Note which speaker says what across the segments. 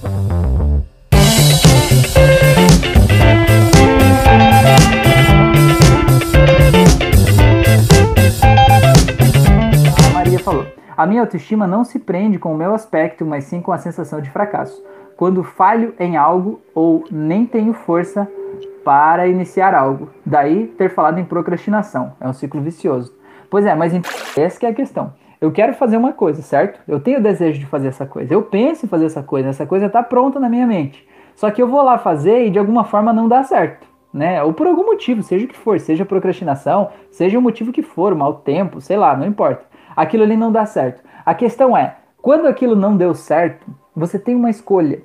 Speaker 1: A Maria falou: A minha autoestima não se prende com o meu aspecto, mas sim com a sensação de fracasso. Quando falho em algo ou nem tenho força para iniciar algo. Daí ter falado em procrastinação. É um ciclo vicioso. Pois é, mas essa é a questão. Eu quero fazer uma coisa, certo? Eu tenho o desejo de fazer essa coisa. Eu penso em fazer essa coisa. Essa coisa está pronta na minha mente. Só que eu vou lá fazer e de alguma forma não dá certo. Né? Ou por algum motivo, seja o que for, seja procrastinação, seja o motivo que for, mau tempo, sei lá, não importa. Aquilo ali não dá certo. A questão é, quando aquilo não deu certo, você tem uma escolha.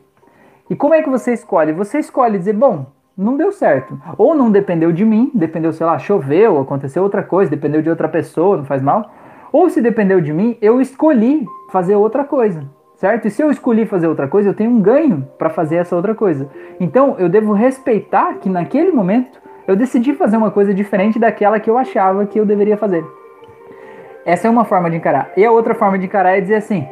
Speaker 1: E como é que você escolhe? Você escolhe dizer, bom, não deu certo. Ou não dependeu de mim, dependeu, sei lá, choveu, aconteceu outra coisa, dependeu de outra pessoa, não faz mal. Ou se dependeu de mim, eu escolhi fazer outra coisa, certo? E se eu escolhi fazer outra coisa, eu tenho um ganho para fazer essa outra coisa. Então eu devo respeitar que naquele momento eu decidi fazer uma coisa diferente daquela que eu achava que eu deveria fazer. Essa é uma forma de encarar. E a outra forma de encarar é dizer assim: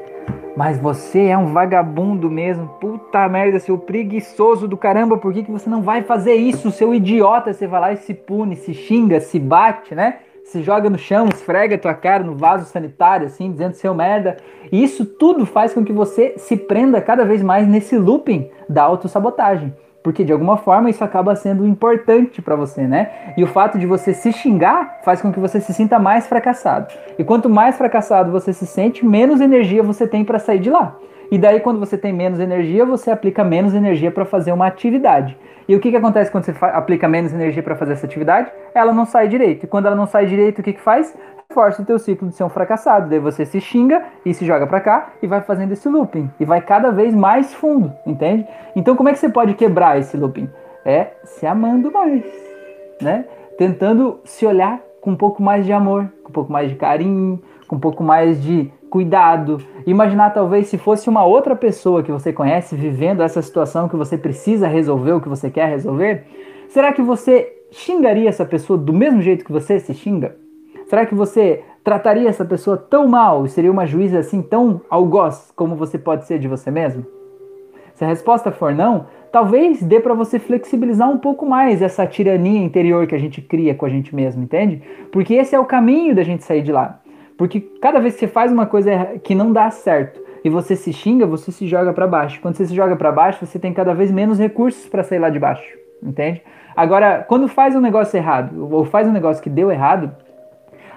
Speaker 1: mas você é um vagabundo mesmo. Puta merda, seu preguiçoso do caramba, por que, que você não vai fazer isso, seu idiota? Você vai lá e se pune, se xinga, se bate, né? Se joga no chão, esfrega tua cara no vaso sanitário, assim, dizendo seu merda. E isso tudo faz com que você se prenda cada vez mais nesse looping da autossabotagem porque de alguma forma isso acaba sendo importante para você, né? E o fato de você se xingar faz com que você se sinta mais fracassado. E quanto mais fracassado você se sente, menos energia você tem para sair de lá. E daí quando você tem menos energia, você aplica menos energia para fazer uma atividade. E o que, que acontece quando você aplica menos energia para fazer essa atividade? Ela não sai direito. E quando ela não sai direito, o que, que faz? Força o teu ciclo de ser um fracassado. Daí você se xinga e se joga para cá e vai fazendo esse looping. E vai cada vez mais fundo, entende? Então como é que você pode quebrar esse looping? É se amando mais, né? Tentando se olhar com um pouco mais de amor, com um pouco mais de carinho, com um pouco mais de cuidado. Imaginar talvez se fosse uma outra pessoa que você conhece vivendo essa situação que você precisa resolver, o que você quer resolver, será que você xingaria essa pessoa do mesmo jeito que você se xinga? Será que você trataria essa pessoa tão mal e seria uma juíza assim tão algoz como você pode ser de você mesmo? Se a resposta for não, talvez dê para você flexibilizar um pouco mais essa tirania interior que a gente cria com a gente mesmo, entende? Porque esse é o caminho da gente sair de lá. Porque cada vez que você faz uma coisa que não dá certo e você se xinga, você se joga para baixo. Quando você se joga para baixo, você tem cada vez menos recursos para sair lá de baixo, entende? Agora, quando faz um negócio errado ou faz um negócio que deu errado,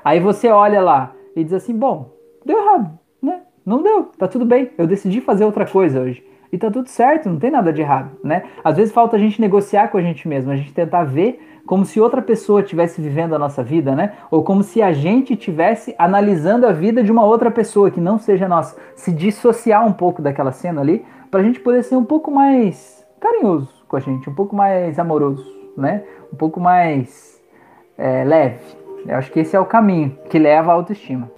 Speaker 1: Aí você olha lá e diz assim: bom, deu errado, né? Não deu, tá tudo bem. Eu decidi fazer outra coisa hoje. E tá tudo certo, não tem nada de errado, né? Às vezes falta a gente negociar com a gente mesmo, a gente tentar ver como se outra pessoa estivesse vivendo a nossa vida, né? Ou como se a gente estivesse analisando a vida de uma outra pessoa que não seja nossa. Se dissociar um pouco daquela cena ali, para a gente poder ser um pouco mais carinhoso com a gente, um pouco mais amoroso, né? Um pouco mais é, leve. Eu acho que esse é o caminho que leva à autoestima.